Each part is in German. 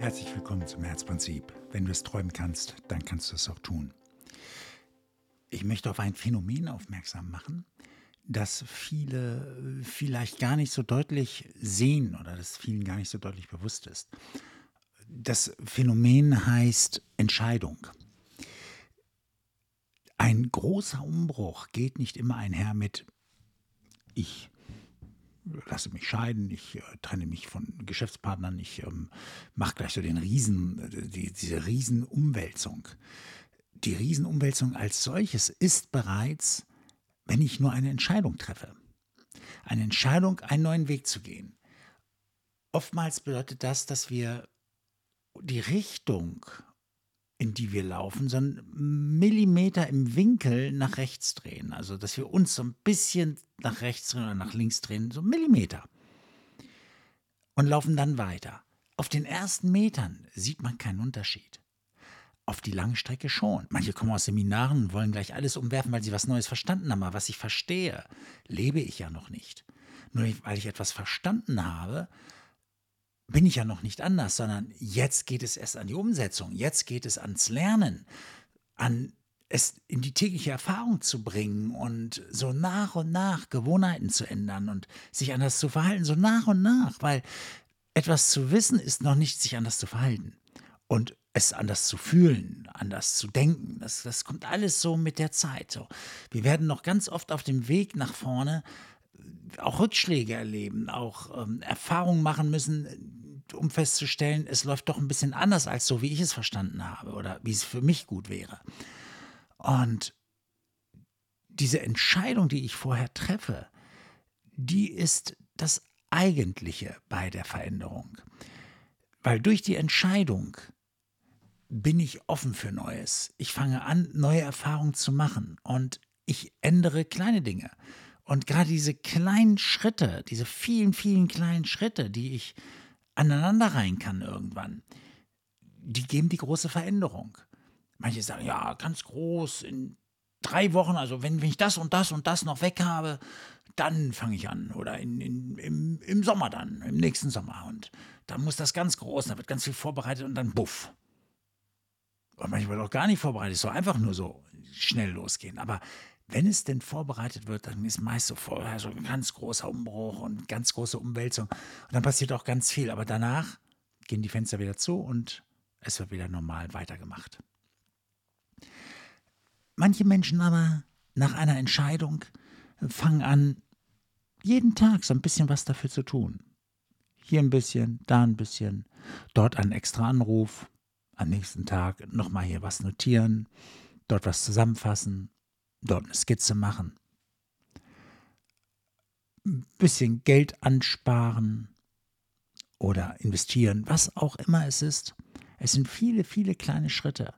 Herzlich willkommen zum Herzprinzip. Wenn du es träumen kannst, dann kannst du es auch tun. Ich möchte auf ein Phänomen aufmerksam machen, das viele vielleicht gar nicht so deutlich sehen oder das vielen gar nicht so deutlich bewusst ist. Das Phänomen heißt Entscheidung. Ein großer Umbruch geht nicht immer einher mit ich lasse mich scheiden, ich äh, trenne mich von Geschäftspartnern, ich ähm, mache gleich so den Riesen, äh, die, diese Riesenumwälzung. Die Riesenumwälzung als solches ist bereits, wenn ich nur eine Entscheidung treffe. Eine Entscheidung, einen neuen Weg zu gehen. Oftmals bedeutet das, dass wir die Richtung in die wir laufen, so einen Millimeter im Winkel nach rechts drehen. Also, dass wir uns so ein bisschen nach rechts drehen oder nach links drehen, so Millimeter. Und laufen dann weiter. Auf den ersten Metern sieht man keinen Unterschied. Auf die lange Strecke schon. Manche kommen aus Seminaren und wollen gleich alles umwerfen, weil sie was Neues verstanden haben. Aber was ich verstehe, lebe ich ja noch nicht. Nur weil ich etwas verstanden habe, bin ich ja noch nicht anders, sondern jetzt geht es erst an die Umsetzung, jetzt geht es ans Lernen, an es in die tägliche Erfahrung zu bringen und so nach und nach Gewohnheiten zu ändern und sich anders zu verhalten, so nach und nach, weil etwas zu wissen ist noch nicht sich anders zu verhalten und es anders zu fühlen, anders zu denken. Das, das kommt alles so mit der Zeit. So. Wir werden noch ganz oft auf dem Weg nach vorne auch Rückschläge erleben, auch ähm, Erfahrungen machen müssen, um festzustellen, es läuft doch ein bisschen anders als so, wie ich es verstanden habe oder wie es für mich gut wäre. Und diese Entscheidung, die ich vorher treffe, die ist das Eigentliche bei der Veränderung. Weil durch die Entscheidung bin ich offen für Neues. Ich fange an, neue Erfahrungen zu machen und ich ändere kleine Dinge. Und gerade diese kleinen Schritte, diese vielen, vielen kleinen Schritte, die ich aneinander rein kann irgendwann, die geben die große Veränderung. Manche sagen, ja, ganz groß, in drei Wochen, also wenn, wenn ich das und das und das noch weg habe, dann fange ich an. Oder in, in, im, im Sommer dann, im nächsten Sommer. Und dann muss das ganz groß, da wird ganz viel vorbereitet und dann buff. Und manchmal auch gar nicht vorbereitet, es soll einfach nur so schnell losgehen. Aber wenn es denn vorbereitet wird, dann ist meist so vorher so ein ganz großer Umbruch und ganz große Umwälzung. Und dann passiert auch ganz viel. Aber danach gehen die Fenster wieder zu und es wird wieder normal weitergemacht. Manche Menschen aber nach einer Entscheidung fangen an, jeden Tag so ein bisschen was dafür zu tun. Hier ein bisschen, da ein bisschen, dort einen extra Anruf, am nächsten Tag nochmal hier was notieren, dort was zusammenfassen, dort eine Skizze machen, ein bisschen Geld ansparen oder investieren, was auch immer es ist. Es sind viele, viele kleine Schritte.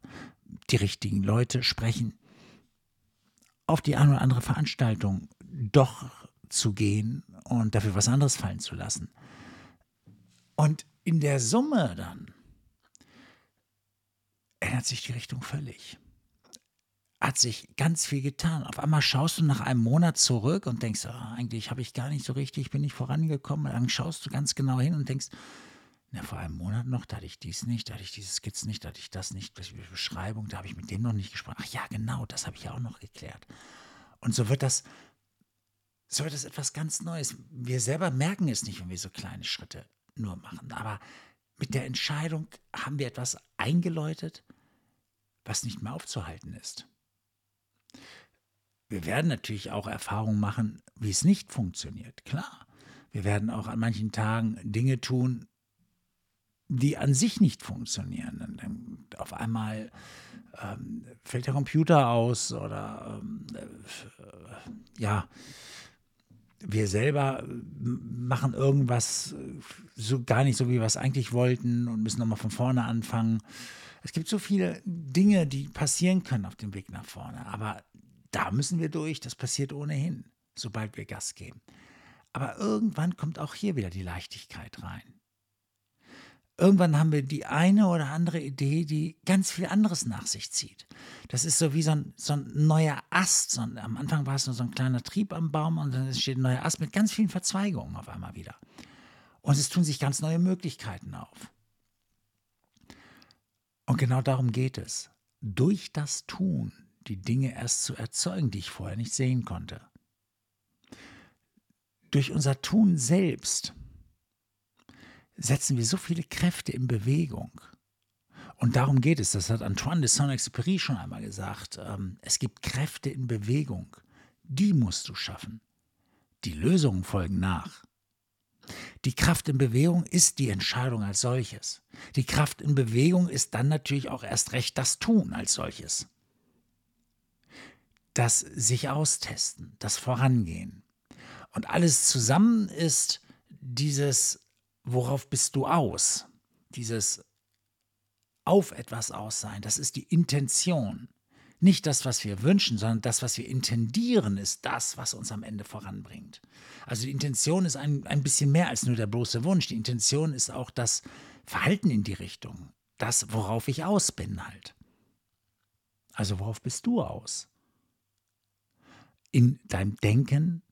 Die richtigen Leute sprechen, auf die eine oder andere Veranstaltung doch zu gehen und dafür was anderes fallen zu lassen. Und in der Summe dann ändert sich die Richtung völlig hat sich ganz viel getan. Auf einmal schaust du nach einem Monat zurück und denkst, oh, eigentlich habe ich gar nicht so richtig, bin ich vorangekommen. Und dann schaust du ganz genau hin und denkst, na, vor einem Monat noch, da hatte ich dies nicht, da hatte ich diese Skizzen nicht, da hatte ich das nicht, die Beschreibung, da habe ich mit dem noch nicht gesprochen. Ach ja, genau, das habe ich ja auch noch geklärt. Und so wird das, so wird das etwas ganz Neues. Wir selber merken es nicht, wenn wir so kleine Schritte nur machen. Aber mit der Entscheidung haben wir etwas eingeläutet, was nicht mehr aufzuhalten ist. Wir werden natürlich auch Erfahrungen machen, wie es nicht funktioniert. Klar. Wir werden auch an manchen Tagen Dinge tun, die an sich nicht funktionieren. Dann auf einmal ähm, fällt der Computer aus oder ähm, äh, ja, wir selber machen irgendwas so gar nicht so, wie wir es eigentlich wollten und müssen nochmal von vorne anfangen. Es gibt so viele Dinge, die passieren können auf dem Weg nach vorne. Aber da müssen wir durch, das passiert ohnehin, sobald wir Gas geben. Aber irgendwann kommt auch hier wieder die Leichtigkeit rein. Irgendwann haben wir die eine oder andere Idee, die ganz viel anderes nach sich zieht. Das ist so wie so ein, so ein neuer Ast. So ein, am Anfang war es nur so ein kleiner Trieb am Baum und dann steht ein neuer Ast mit ganz vielen Verzweigungen auf einmal wieder. Und es tun sich ganz neue Möglichkeiten auf. Und genau darum geht es. Durch das Tun die Dinge erst zu erzeugen, die ich vorher nicht sehen konnte. Durch unser Tun selbst setzen wir so viele Kräfte in Bewegung. Und darum geht es. Das hat Antoine de Saint-Exupéry schon einmal gesagt. Ähm, es gibt Kräfte in Bewegung. Die musst du schaffen. Die Lösungen folgen nach. Die Kraft in Bewegung ist die Entscheidung als solches. Die Kraft in Bewegung ist dann natürlich auch erst recht das Tun als solches. Das sich austesten, das Vorangehen. Und alles zusammen ist dieses, worauf bist du aus? Dieses auf etwas aus sein, das ist die Intention. Nicht das, was wir wünschen, sondern das, was wir intendieren, ist das, was uns am Ende voranbringt. Also die Intention ist ein, ein bisschen mehr als nur der bloße Wunsch. Die Intention ist auch das Verhalten in die Richtung. Das, worauf ich aus bin halt. Also worauf bist du aus? In deinem Denken,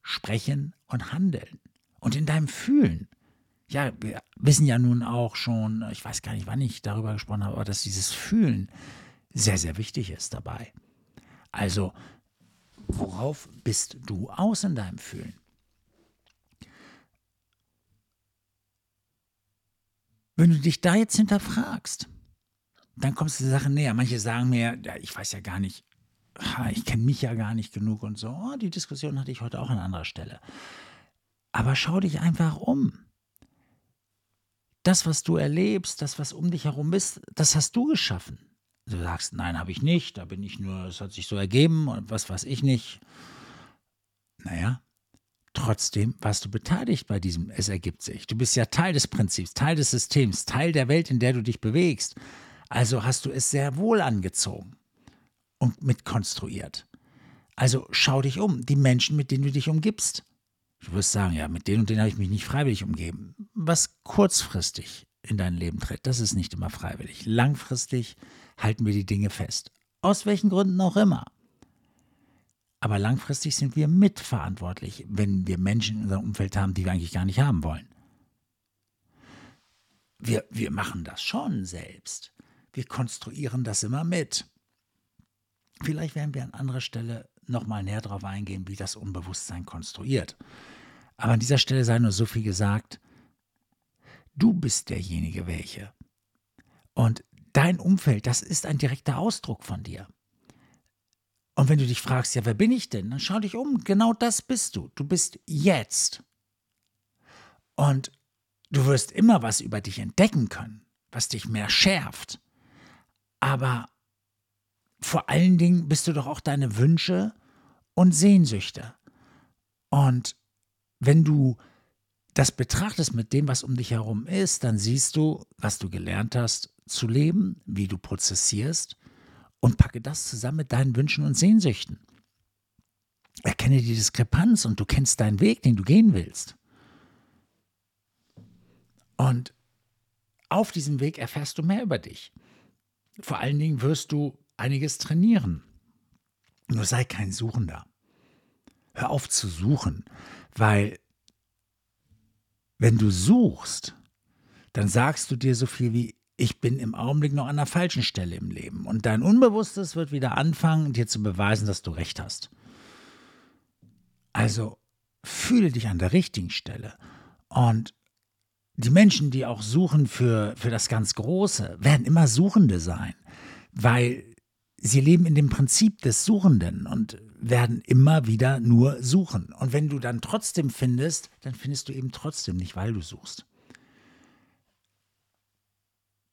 Sprechen und Handeln. Und in deinem Fühlen. Ja, wir wissen ja nun auch schon, ich weiß gar nicht, wann ich darüber gesprochen habe, aber dass dieses Fühlen sehr, sehr wichtig ist dabei. Also, worauf bist du aus in deinem Fühlen? Wenn du dich da jetzt hinterfragst, dann kommst du der Sache näher. Manche sagen mir, ja, ich weiß ja gar nicht, ich kenne mich ja gar nicht genug und so. Oh, die Diskussion hatte ich heute auch an anderer Stelle. Aber schau dich einfach um. Das, was du erlebst, das, was um dich herum ist, das hast du geschaffen. Du sagst, nein, habe ich nicht, da bin ich nur, es hat sich so ergeben und was weiß ich nicht. Naja, trotzdem warst du beteiligt bei diesem, es ergibt sich. Du bist ja Teil des Prinzips, Teil des Systems, Teil der Welt, in der du dich bewegst. Also hast du es sehr wohl angezogen und mitkonstruiert. Also schau dich um, die Menschen, mit denen du dich umgibst. Du wirst sagen, ja, mit denen und denen habe ich mich nicht freiwillig umgeben. Was kurzfristig in dein Leben tritt, das ist nicht immer freiwillig. Langfristig halten wir die Dinge fest. Aus welchen Gründen auch immer. Aber langfristig sind wir mitverantwortlich, wenn wir Menschen in unserem Umfeld haben, die wir eigentlich gar nicht haben wollen. Wir, wir machen das schon selbst. Wir konstruieren das immer mit. Vielleicht werden wir an anderer Stelle nochmal näher darauf eingehen, wie das Unbewusstsein konstruiert. Aber an dieser Stelle sei nur so viel gesagt, du bist derjenige welche. Und dein Umfeld, das ist ein direkter Ausdruck von dir. Und wenn du dich fragst, ja, wer bin ich denn? Dann schau dich um. Genau das bist du. Du bist jetzt. Und du wirst immer was über dich entdecken können, was dich mehr schärft. Aber vor allen Dingen bist du doch auch deine Wünsche und Sehnsüchte. Und wenn du das betrachtest mit dem, was um dich herum ist, dann siehst du, was du gelernt hast zu leben, wie du prozessierst und packe das zusammen mit deinen Wünschen und Sehnsüchten. Erkenne die Diskrepanz und du kennst deinen Weg, den du gehen willst. Und auf diesem Weg erfährst du mehr über dich. Vor allen Dingen wirst du einiges trainieren. Nur sei kein Suchender. Hör auf zu suchen, weil wenn du suchst, dann sagst du dir so viel wie, ich bin im Augenblick noch an der falschen Stelle im Leben. Und dein Unbewusstes wird wieder anfangen, dir zu beweisen, dass du recht hast. Also fühle dich an der richtigen Stelle. Und die Menschen, die auch suchen für, für das ganz Große, werden immer Suchende sein, weil sie leben in dem Prinzip des Suchenden und werden immer wieder nur suchen. Und wenn du dann trotzdem findest, dann findest du eben trotzdem nicht, weil du suchst.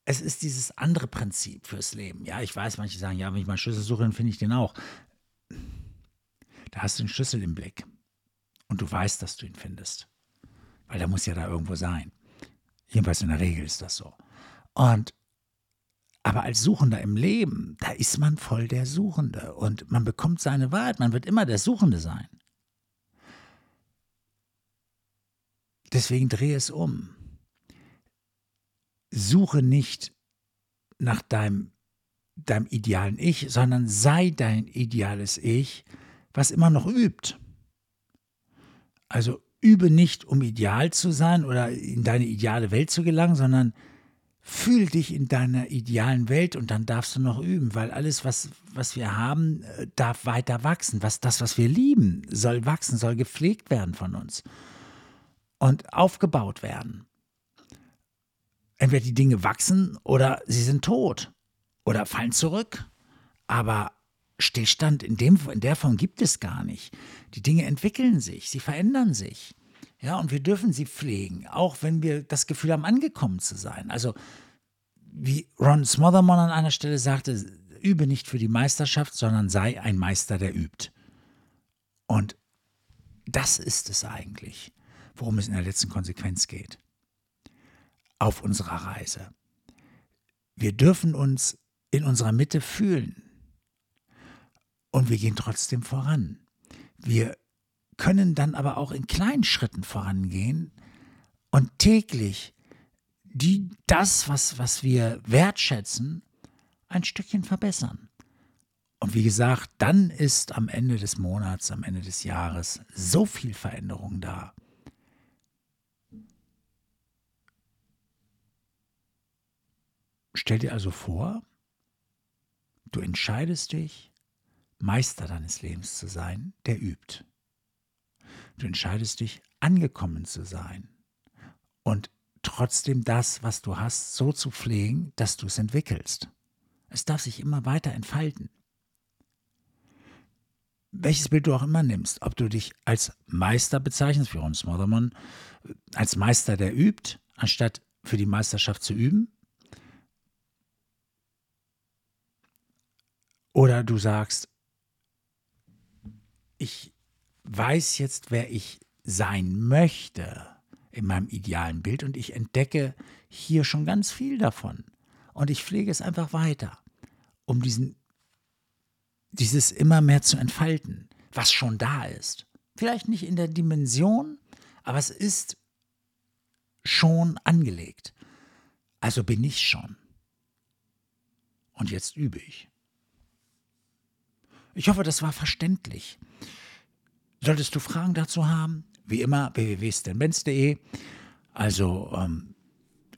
Es ist dieses andere Prinzip fürs Leben. Ja, ich weiß, manche sagen, ja, wenn ich meinen Schlüssel suche, dann finde ich den auch. Da hast du einen Schlüssel im Blick. Und du weißt, dass du ihn findest. Weil der muss ja da irgendwo sein. Jedenfalls in der Regel ist das so. Und aber als Suchender im Leben, da ist man voll der Suchende und man bekommt seine Wahrheit, man wird immer der Suchende sein. Deswegen drehe es um. Suche nicht nach deinem, deinem idealen Ich, sondern sei dein ideales Ich, was immer noch übt. Also übe nicht, um ideal zu sein oder in deine ideale Welt zu gelangen, sondern fühl dich in deiner idealen Welt und dann darfst du noch üben, weil alles, was, was wir haben, äh, darf weiter wachsen. Was, das, was wir lieben, soll wachsen, soll gepflegt werden von uns und aufgebaut werden. Entweder die Dinge wachsen oder sie sind tot oder fallen zurück. Aber Stillstand in, dem, in der Form gibt es gar nicht. Die Dinge entwickeln sich, sie verändern sich. Ja, und wir dürfen sie pflegen, auch wenn wir das Gefühl haben, angekommen zu sein. Also, wie Ron Smotherman an einer Stelle sagte, übe nicht für die Meisterschaft, sondern sei ein Meister, der übt. Und das ist es eigentlich, worum es in der letzten Konsequenz geht. Auf unserer Reise. Wir dürfen uns in unserer Mitte fühlen. Und wir gehen trotzdem voran. Wir können dann aber auch in kleinen Schritten vorangehen und täglich die, das, was, was wir wertschätzen, ein Stückchen verbessern. Und wie gesagt, dann ist am Ende des Monats, am Ende des Jahres so viel Veränderung da. Stell dir also vor, du entscheidest dich, Meister deines Lebens zu sein, der übt. Du entscheidest dich, angekommen zu sein und trotzdem das, was du hast, so zu pflegen, dass du es entwickelst. Es darf sich immer weiter entfalten. Welches Bild du auch immer nimmst, ob du dich als Meister bezeichnest, wie Ron Smotherman, als Meister, der übt, anstatt für die Meisterschaft zu üben, oder du sagst, ich weiß jetzt, wer ich sein möchte in meinem idealen Bild und ich entdecke hier schon ganz viel davon. Und ich pflege es einfach weiter, um diesen, dieses immer mehr zu entfalten, was schon da ist. Vielleicht nicht in der Dimension, aber es ist schon angelegt. Also bin ich schon. Und jetzt übe ich. Ich hoffe, das war verständlich. Solltest du Fragen dazu haben, wie immer www.stanbenz.de. Also ähm,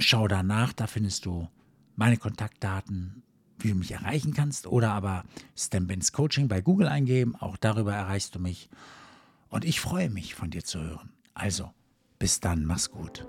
schau da nach, da findest du meine Kontaktdaten, wie du mich erreichen kannst. Oder aber Stan Benz Coaching bei Google eingeben, auch darüber erreichst du mich. Und ich freue mich, von dir zu hören. Also, bis dann, mach's gut.